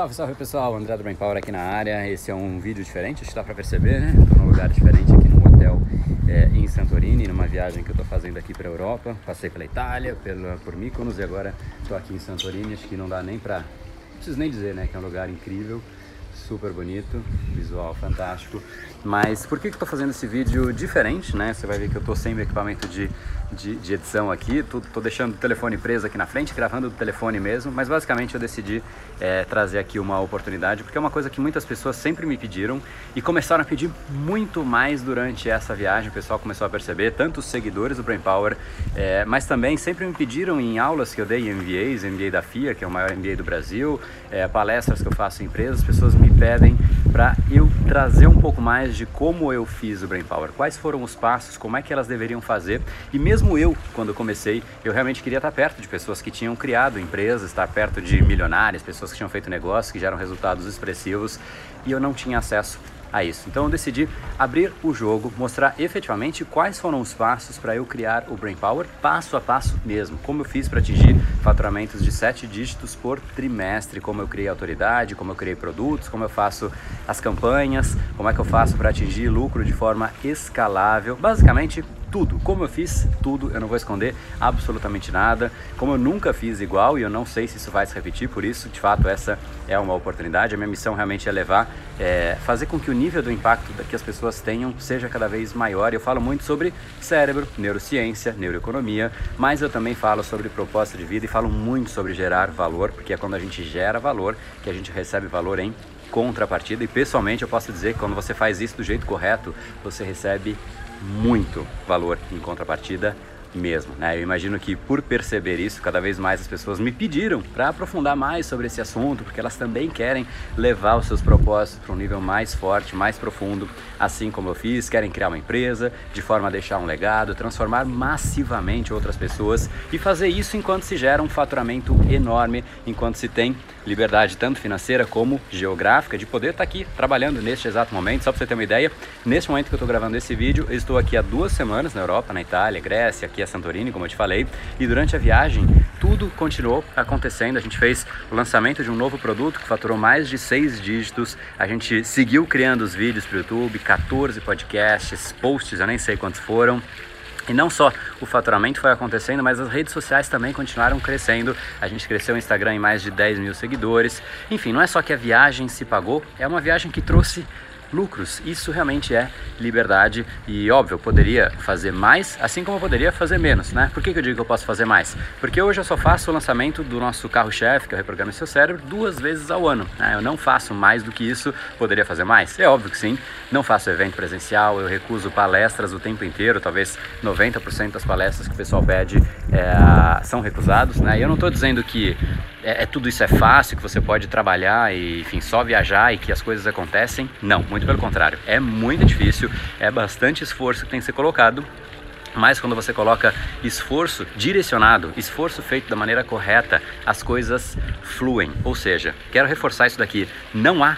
Salve, salve pessoal, André do Brain Power aqui na área. Esse é um vídeo diferente, acho que dá pra perceber, né? Tô num lugar diferente aqui num hotel é, em Santorini, numa viagem que eu tô fazendo aqui pra Europa. Passei pela Itália, pela, por Mykonos e agora tô aqui em Santorini. Acho que não dá nem pra. Não preciso nem dizer, né? Que é um lugar incrível super bonito, visual fantástico. Mas por que, que eu tô fazendo esse vídeo diferente, né? Você vai ver que eu tô sem o equipamento de, de, de, edição aqui, tô, tô, deixando o telefone preso aqui na frente, gravando do telefone mesmo, mas basicamente eu decidi é, trazer aqui uma oportunidade, porque é uma coisa que muitas pessoas sempre me pediram e começaram a pedir muito mais durante essa viagem, o pessoal começou a perceber, tanto os seguidores do Brain Power, é, mas também sempre me pediram em aulas que eu dei em MBAs, MBA da FIA, que é o maior MBA do Brasil, é, palestras que eu faço em empresas, pessoas me pedem para eu trazer um pouco mais de como eu fiz o Brain Power, quais foram os passos, como é que elas deveriam fazer. E mesmo eu, quando comecei, eu realmente queria estar perto de pessoas que tinham criado empresas, estar perto de milionários, pessoas que tinham feito negócios, que geram resultados expressivos, e eu não tinha acesso a isso. Então eu decidi abrir o jogo, mostrar efetivamente quais foram os passos para eu criar o Brain Power, passo a passo mesmo, como eu fiz para atingir faturamentos de sete dígitos por trimestre, como eu criei autoridade, como eu criei produtos, como eu faço as campanhas, como é que eu faço para atingir lucro de forma escalável, basicamente tudo. Como eu fiz tudo, eu não vou esconder absolutamente nada. Como eu nunca fiz igual e eu não sei se isso vai se repetir, por isso, de fato, essa é uma oportunidade. A minha missão realmente é levar, é, fazer com que o nível do impacto que as pessoas tenham seja cada vez maior. Eu falo muito sobre cérebro, neurociência, neuroeconomia, mas eu também falo sobre propósito de vida e falo muito sobre gerar valor, porque é quando a gente gera valor que a gente recebe valor em contrapartida. E pessoalmente eu posso dizer que quando você faz isso do jeito correto, você recebe muito valor em contrapartida mesmo. Né? Eu imagino que por perceber isso, cada vez mais as pessoas me pediram para aprofundar mais sobre esse assunto, porque elas também querem levar os seus propósitos para um nível mais forte, mais profundo, assim como eu fiz, querem criar uma empresa de forma a deixar um legado, transformar massivamente outras pessoas e fazer isso enquanto se gera um faturamento enorme, enquanto se tem liberdade tanto financeira como geográfica de poder estar tá aqui trabalhando neste exato momento. Só para você ter uma ideia, neste momento que eu estou gravando esse vídeo, eu estou aqui há duas semanas na Europa, na Itália, Grécia, aqui a Santorini, como eu te falei, e durante a viagem tudo continuou acontecendo. A gente fez o lançamento de um novo produto que faturou mais de seis dígitos. A gente seguiu criando os vídeos para o YouTube, 14 podcasts, posts, eu nem sei quantos foram. E não só o faturamento foi acontecendo, mas as redes sociais também continuaram crescendo. A gente cresceu o Instagram em mais de 10 mil seguidores. Enfim, não é só que a viagem se pagou, é uma viagem que trouxe lucros. Isso realmente é liberdade e, óbvio, eu poderia fazer mais, assim como eu poderia fazer menos, né? Por que, que eu digo que eu posso fazer mais? Porque hoje eu só faço o lançamento do nosso carro-chefe, que é o Reprograma Seu Cérebro, duas vezes ao ano. Né? Eu não faço mais do que isso, poderia fazer mais? É óbvio que sim. Não faço evento presencial, eu recuso palestras o tempo inteiro, talvez 90% das palestras que o pessoal pede é, são recusados, né? E eu não estou dizendo que é, é, tudo isso é fácil, que você pode trabalhar e, enfim, só viajar e que as coisas acontecem. Não, muito pelo contrário. É muito difícil, é bastante esforço que tem que ser colocado. Mas quando você coloca esforço direcionado, esforço feito da maneira correta, as coisas fluem. Ou seja, quero reforçar isso daqui: não há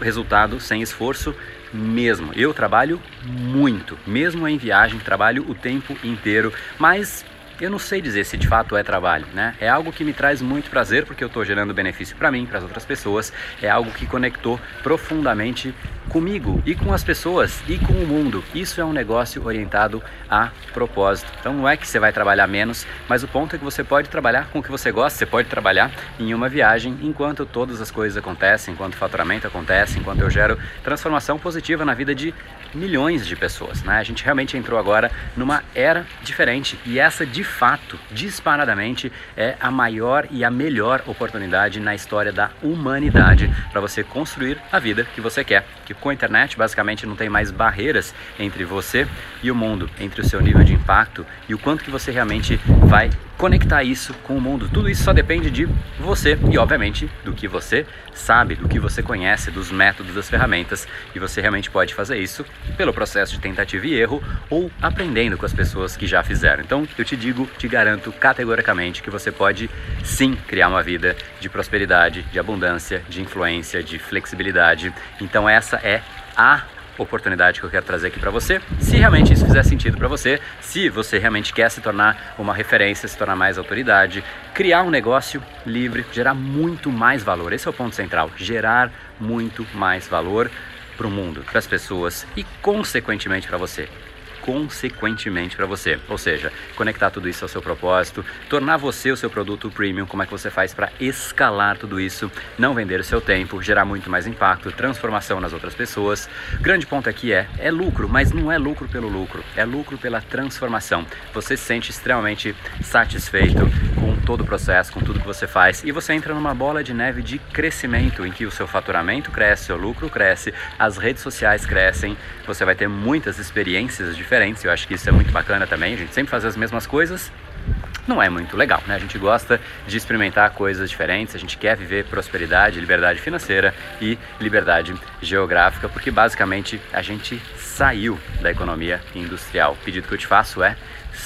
resultado sem esforço mesmo. Eu trabalho muito, mesmo em viagem, trabalho o tempo inteiro, mas eu não sei dizer se de fato é trabalho, né? É algo que me traz muito prazer porque eu estou gerando benefício para mim, para as outras pessoas. É algo que conectou profundamente comigo e com as pessoas e com o mundo. Isso é um negócio orientado a propósito. Então não é que você vai trabalhar menos, mas o ponto é que você pode trabalhar com o que você gosta, você pode trabalhar em uma viagem enquanto todas as coisas acontecem, enquanto o faturamento acontece, enquanto eu gero transformação positiva na vida de milhões de pessoas. Né? A gente realmente entrou agora numa era diferente e essa de fato, disparadamente, é a maior e a melhor oportunidade na história da humanidade para você construir a vida que você quer. Que com a internet basicamente não tem mais barreiras entre você e o mundo, entre o seu nível de impacto e o quanto que você realmente vai conectar isso com o mundo. Tudo isso só depende de você e, obviamente, do que você sabe, do que você conhece, dos métodos, das ferramentas. E você realmente pode fazer isso pelo processo de tentativa e erro ou aprendendo com as pessoas que já fizeram. Então, eu te digo, te garanto categoricamente que você pode sim criar uma vida de prosperidade, de abundância, de influência, de flexibilidade. Então, essa é a oportunidade que eu quero trazer aqui para você. Se realmente isso fizer sentido para você, se você realmente quer se tornar uma referência, se tornar mais autoridade, criar um negócio livre, gerar muito mais valor. Esse é o ponto central, gerar muito mais valor para o mundo, para as pessoas e consequentemente para você consequentemente para você. Ou seja, conectar tudo isso ao seu propósito, tornar você o seu produto premium, como é que você faz para escalar tudo isso, não vender o seu tempo, gerar muito mais impacto, transformação nas outras pessoas. Grande ponto aqui é, é lucro, mas não é lucro pelo lucro, é lucro pela transformação. Você se sente extremamente satisfeito todo o processo, com tudo que você faz e você entra numa bola de neve de crescimento em que o seu faturamento cresce, seu lucro cresce, as redes sociais crescem, você vai ter muitas experiências diferentes. Eu acho que isso é muito bacana também. A gente sempre faz as mesmas coisas. Não é muito legal, né? A gente gosta de experimentar coisas diferentes, a gente quer viver prosperidade, liberdade financeira e liberdade geográfica, porque basicamente a gente saiu da economia industrial. O pedido que eu te faço é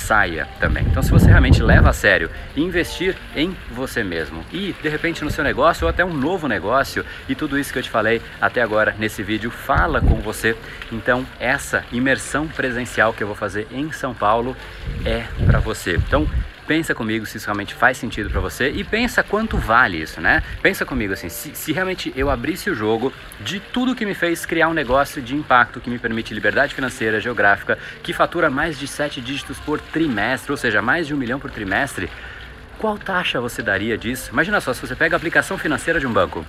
saia também. Então, se você realmente leva a sério investir em você mesmo e de repente no seu negócio ou até um novo negócio e tudo isso que eu te falei até agora nesse vídeo fala com você, então essa imersão presencial que eu vou fazer em São Paulo é para você. Então, pensa comigo se isso realmente faz sentido para você e pensa quanto vale isso, né? Pensa comigo assim, se, se, realmente eu abrisse o jogo de tudo que me fez criar um negócio de impacto que me permite liberdade financeira, geográfica, que fatura mais de sete dígitos por trimestre, ou seja, mais de um milhão por trimestre, qual taxa você daria disso? Imagina só, se você pega a aplicação financeira de um banco,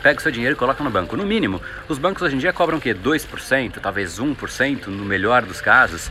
pega o seu dinheiro e coloca no banco. No mínimo, os bancos hoje em dia cobram o quê? 2%, talvez 1% no melhor dos casos.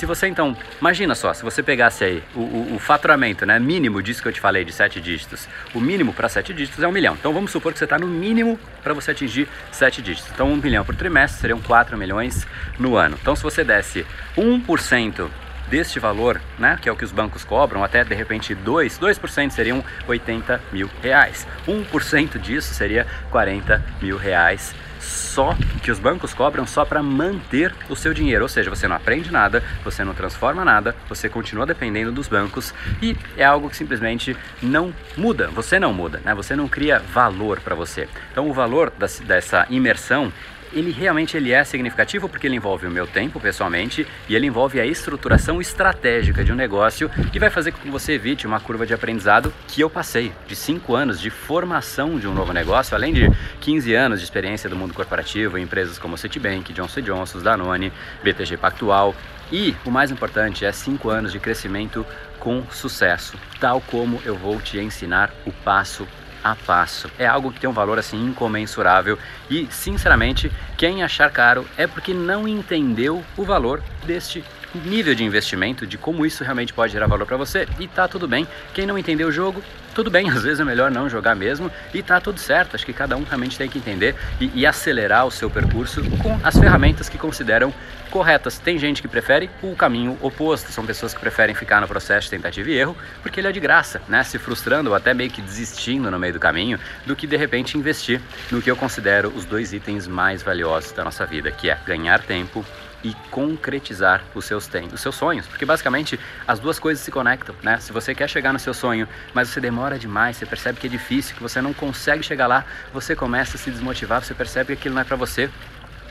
Se você então, imagina só, se você pegasse aí o, o, o faturamento né, mínimo disso que eu te falei de sete dígitos, o mínimo para sete dígitos é um milhão. Então vamos supor que você está no mínimo para você atingir sete dígitos. Então um milhão por trimestre seriam 4 milhões no ano. Então se você desse 1% deste valor, né, que é o que os bancos cobram, até de repente 2, 2% seriam 80 mil reais. 1% disso seria 40 mil reais só que os bancos cobram só para manter o seu dinheiro, ou seja, você não aprende nada, você não transforma nada, você continua dependendo dos bancos e é algo que simplesmente não muda, você não muda, né? Você não cria valor para você. Então o valor dessa imersão ele realmente ele é significativo porque ele envolve o meu tempo pessoalmente e ele envolve a estruturação estratégica de um negócio que vai fazer com que você evite uma curva de aprendizado que eu passei de 5 anos de formação de um novo negócio, além de 15 anos de experiência do mundo corporativo em empresas como Citibank, Johnson Johnson, Danone, BTG Pactual e o mais importante é 5 anos de crescimento com sucesso, tal como eu vou te ensinar o passo a passo. É algo que tem um valor assim incomensurável e, sinceramente, quem achar caro é porque não entendeu o valor deste nível de investimento, de como isso realmente pode gerar valor para você. E tá tudo bem. Quem não entendeu o jogo, tudo bem, às vezes é melhor não jogar mesmo e tá tudo certo. Acho que cada um realmente tem que entender e, e, acelerar o seu percurso com as ferramentas que consideram corretas. Tem gente que prefere o caminho oposto, são pessoas que preferem ficar no processo de tentativa e erro porque ele é de graça, né? Se frustrando ou até meio que desistindo no meio do caminho, do que de repente investir no que eu considero os dois itens mais valiosos da nossa vida, que é ganhar tempo e concretizar os seus, os seus sonhos, porque basicamente as duas coisas se conectam, né? Se você quer chegar no seu sonho, mas você demora demais, você percebe que é difícil, que você não consegue chegar lá, você começa a se desmotivar, você percebe que aquilo não é para você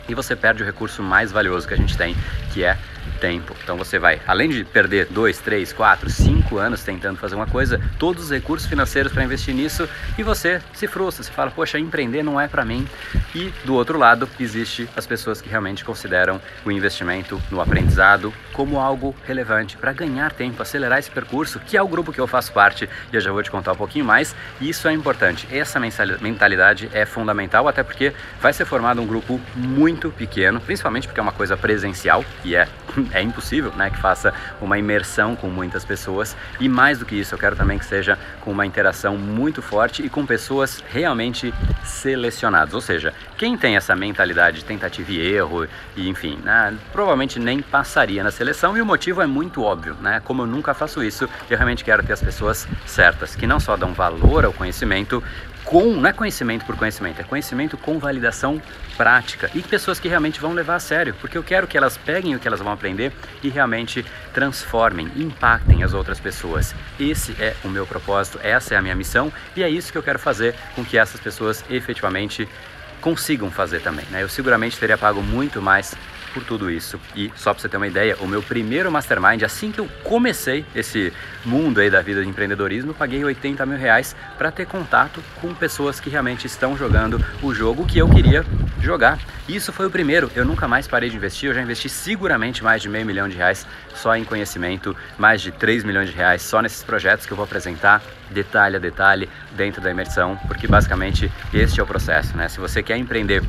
e você perde o recurso mais valioso que a gente tem, que é tempo. Então você vai, além de perder 2, 3, 4, 5 anos tentando fazer uma coisa, todos os recursos financeiros para investir nisso e você se frustra, você fala, poxa, empreender não é para mim. E do outro lado, existe as pessoas que realmente consideram o investimento no aprendizado como algo relevante para ganhar tempo, acelerar esse percurso, que é o grupo que eu faço parte e eu já vou te contar um pouquinho mais. E isso é importante. Essa mentalidade é fundamental, até porque vai ser formado um grupo muito pequeno, principalmente porque é uma coisa presencial e é é impossível né, que faça uma imersão com muitas pessoas e mais do que isso, eu quero também que seja com uma interação muito forte e com pessoas realmente selecionadas, ou seja, quem tem essa mentalidade de tentativa e erro e enfim, né, provavelmente nem passaria na seleção e o motivo é muito óbvio, né? Como eu nunca faço isso, eu realmente quero ter as pessoas certas, que não só dão valor ao conhecimento, com, não é conhecimento por conhecimento, é conhecimento com validação prática e pessoas que realmente vão levar a sério, porque eu quero que elas peguem o que elas vão aprender e realmente transformem, impactem as outras pessoas. Esse é o meu propósito, essa é a minha missão e é isso que eu quero fazer com que essas pessoas efetivamente consigam fazer também. Né? Eu seguramente teria pago muito mais por tudo isso. E só para você ter uma ideia, o meu primeiro mastermind, assim que eu comecei esse mundo aí da vida de empreendedorismo, eu paguei 80 mil reais para ter contato com pessoas que realmente estão jogando o jogo que eu queria jogar. Isso foi o primeiro. Eu nunca mais parei de investir. Eu já investi seguramente mais de meio milhão de reais só em conhecimento, mais de 3 milhões de reais só nesses projetos que eu vou apresentar detalhe a detalhe dentro da imersão, porque basicamente este é o processo, né? Se você quer empreender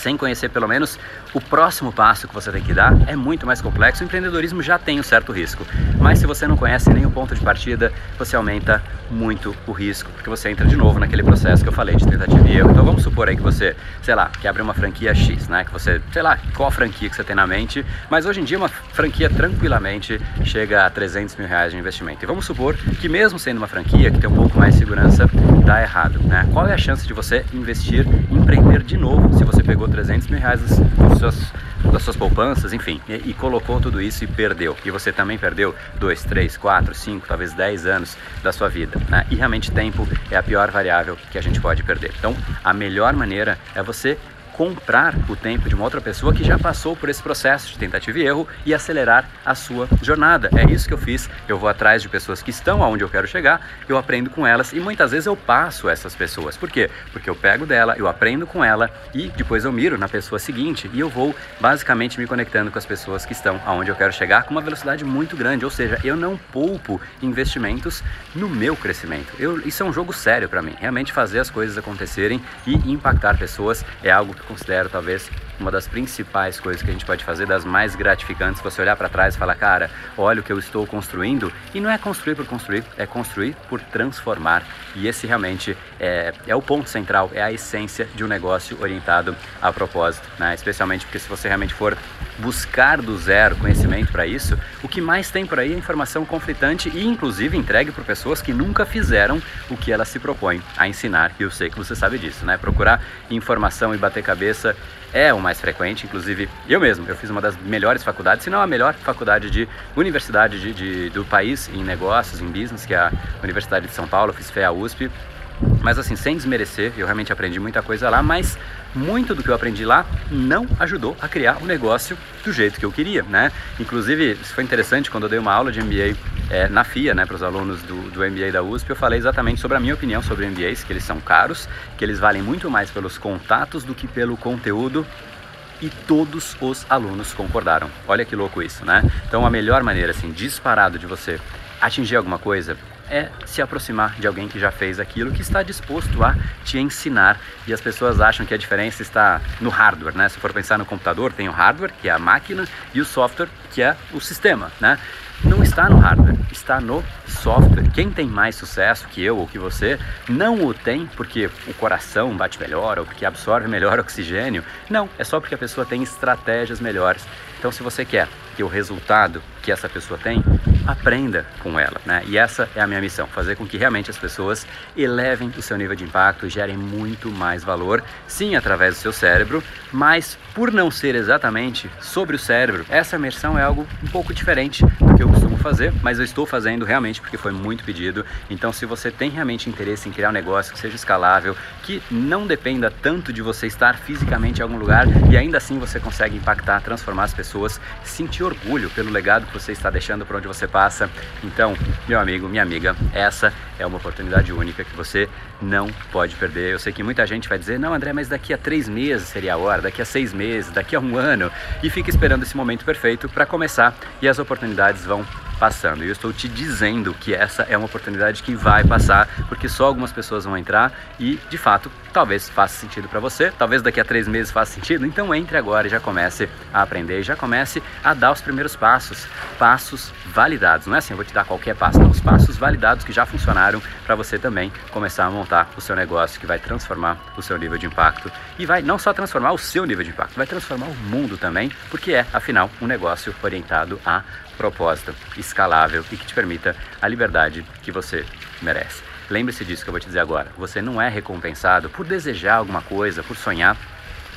sem conhecer pelo menos o próximo passo que você tem que dar é muito mais complexo. O empreendedorismo já tem um certo risco, mas se você não conhece nem o ponto de partida, você aumenta muito o risco, porque você entra de novo naquele processo que eu falei de tentativa e erro. Então vamos supor aí que você, sei lá, que abre uma franquia X, né? Que você, sei lá, qual franquia que você tem na mente, mas hoje em dia uma franquia tranquilamente chega a 300 mil reais de investimento. E vamos supor que mesmo sendo uma franquia que tem um pouco mais de segurança, dá errado, né? Qual é a chance de você investir, empreender de novo se você pegou 300 mil reais dos seus, das suas poupanças, enfim, e, e, colocou tudo isso e perdeu. E você também perdeu 2, 3, 4, 5, talvez 10 anos da sua vida. Né? E realmente tempo é a pior variável que a gente pode perder. Então, a melhor maneira é você comprar o tempo de uma outra pessoa que já passou por esse processo de tentativa e erro e acelerar a sua jornada. É isso que eu fiz. Eu vou atrás de pessoas que estão aonde eu quero chegar, eu aprendo com elas e muitas vezes eu passo essas pessoas. Por quê? Porque eu pego dela, eu aprendo com ela e depois eu miro na pessoa seguinte e eu vou basicamente me conectando com as pessoas que estão aonde eu quero chegar com uma velocidade muito grande. Ou seja, eu não poupo investimentos no meu crescimento. Eu, isso é um jogo sério para mim. Realmente fazer as coisas acontecerem e impactar pessoas é algo que considero talvez uma das principais coisas que a gente pode fazer, das mais gratificantes, você olhar para trás e falar, cara, olha o que eu estou construindo. E não é construir por construir, é construir por transformar. E esse realmente é, é o ponto central, é a essência de um negócio orientado a propósito, né? Especialmente porque se você realmente for buscar do zero conhecimento para isso, o que mais tem por aí é informação conflitante e inclusive entregue por pessoas que nunca fizeram o que elas se propõem a ensinar. E eu sei que você sabe disso, né? Procurar informação e bater cabeça é o mais frequente, inclusive eu mesmo, eu fiz uma das melhores faculdades, se não a melhor faculdade de universidade de, de, do país em negócios, em business, que é a Universidade de São Paulo, eu fiz FEA USP, mas assim, sem desmerecer, eu realmente aprendi muita coisa lá, mas muito do que eu aprendi lá não ajudou a criar o um negócio do jeito que eu queria, né? Inclusive, isso foi interessante quando eu dei uma aula de MBA é, na FIA, né, para os alunos do, do MBA da USP, eu falei exatamente sobre a minha opinião sobre MBAs, que eles são caros, que eles valem muito mais pelos contatos do que pelo conteúdo e todos os alunos concordaram. Olha que louco isso, né? Então a melhor maneira, assim, disparado de você atingir alguma coisa é se aproximar de alguém que já fez aquilo, que está disposto a te ensinar. E as pessoas acham que a diferença está no hardware, né? Se for pensar no computador, tem o hardware, que é a máquina, e o software, que é o sistema, né? Não está no hardware, está no software. Quem tem mais sucesso que eu ou que você não o tem porque o coração bate melhor ou porque absorve melhor oxigênio. Não, é só porque a pessoa tem estratégias melhores. Então, se você quer que o resultado que essa pessoa tem, aprenda com ela, né? E essa é a minha missão, fazer com que realmente as pessoas elevem o seu nível de impacto gerem muito mais valor, sim, através do seu cérebro, mas por não ser exatamente sobre o cérebro, essa imersão é algo um pouco diferente do que eu costumo fazer, mas eu estou fazendo realmente porque foi muito pedido. Então, se você tem realmente interesse em criar um negócio que seja escalável, que não dependa tanto de você estar fisicamente em algum lugar e ainda assim você consegue impactar, transformar as pessoas, sentir orgulho pelo legado que você está deixando por onde você passa. Então, meu amigo, minha amiga, essa é uma oportunidade única que você não pode perder. Eu sei que muita gente vai dizer, não, André, mas daqui a três meses seria a hora, daqui a seis meses, daqui a um ano, e fica esperando esse momento perfeito para começar e as oportunidades vão passando. E eu estou te dizendo que essa é uma oportunidade que vai passar, porque só algumas pessoas vão entrar e, de fato, talvez faça sentido para você, talvez daqui a três meses faça sentido. Então entre agora e já comece a aprender, já comece a dar os primeiros passos, passos validados. Não é assim, eu vou te dar qualquer passo, não, os passos validados que já funcionaram para você também começar a montar o seu negócio que vai transformar o seu nível de impacto e vai não só transformar o seu nível de impacto, vai transformar o mundo também, porque é, afinal, um negócio orientado a propósito, escalável e que te permita a liberdade que você merece. Lembre-se disso que eu vou te dizer agora. Você não é recompensado por desejar alguma coisa, por sonhar,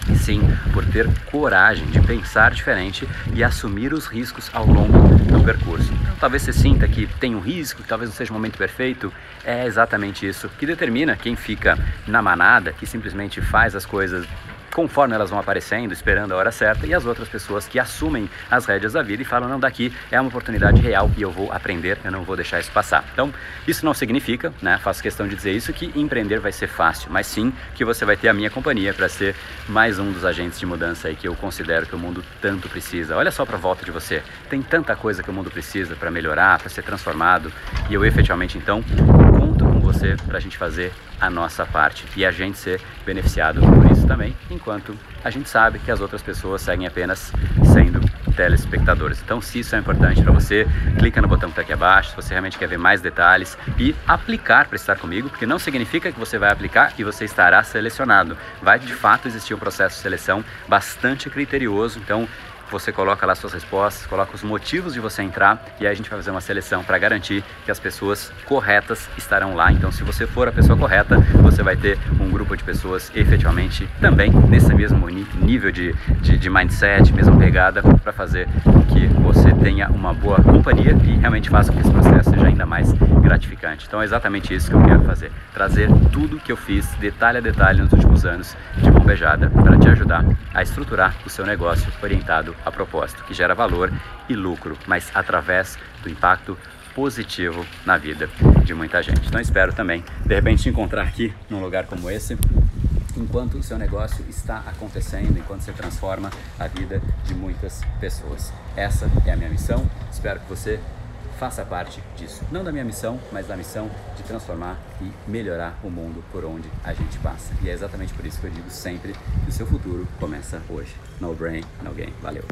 e sim por ter coragem de pensar diferente e assumir os riscos ao longo do percurso. Então, talvez você sinta que tem um risco, que talvez não seja o momento perfeito. É exatamente isso que determina quem fica na manada, que simplesmente faz as coisas conforme elas vão aparecendo, esperando a hora certa, e as outras pessoas que assumem as rédeas da vida e falam: não, daqui é uma oportunidade real e eu vou aprender, eu não vou deixar isso passar. Então, isso não significa, né, faço questão de dizer isso, que empreender vai ser fácil, mas sim que você vai ter a minha companhia para ser mais um dos agentes de mudança aí que eu considero que o mundo tanto precisa. Olha só para volta de você, tem tanta coisa que o mundo precisa para melhorar, para ser transformado, e eu efetivamente então conto com você para a gente fazer a nossa parte e a gente ser beneficiado por isso também, enquanto a gente sabe que as outras pessoas seguem apenas sendo telespectadores. Então, se isso é importante para você, clica no botão que está aqui abaixo, se você realmente quer ver mais detalhes e aplicar para estar comigo, porque não significa que você vai aplicar e você estará selecionado. Vai de fato existir um processo de seleção bastante criterioso, então você coloca lá suas respostas, coloca os motivos de você entrar e aí a gente vai fazer uma seleção para garantir que as pessoas corretas estarão lá. Então, se você for a pessoa correta, você vai ter um grupo de pessoas efetivamente também nesse mesmo nível de, de, de mindset, mesma pegada, para fazer com que você tenha uma boa companhia e realmente faça com que esse processo seja ainda mais gratificante. Então, é exatamente isso que eu quero fazer: trazer tudo que eu fiz, detalhe a detalhe, nos últimos anos, de mão beijada, para te ajudar a estruturar o seu negócio orientado a propósito, que gera valor e lucro, mas através do impacto positivo na vida de muita gente. Então espero também, de repente, te encontrar aqui num lugar como esse, enquanto o seu negócio está acontecendo, enquanto você transforma a vida de muitas pessoas. Essa é a minha missão. Espero que você faça parte disso. Não da minha missão, mas da missão de transformar e melhorar o mundo por onde a gente passa. E é exatamente por isso que eu digo sempre que o seu futuro começa hoje. No brain, no game. Valeu!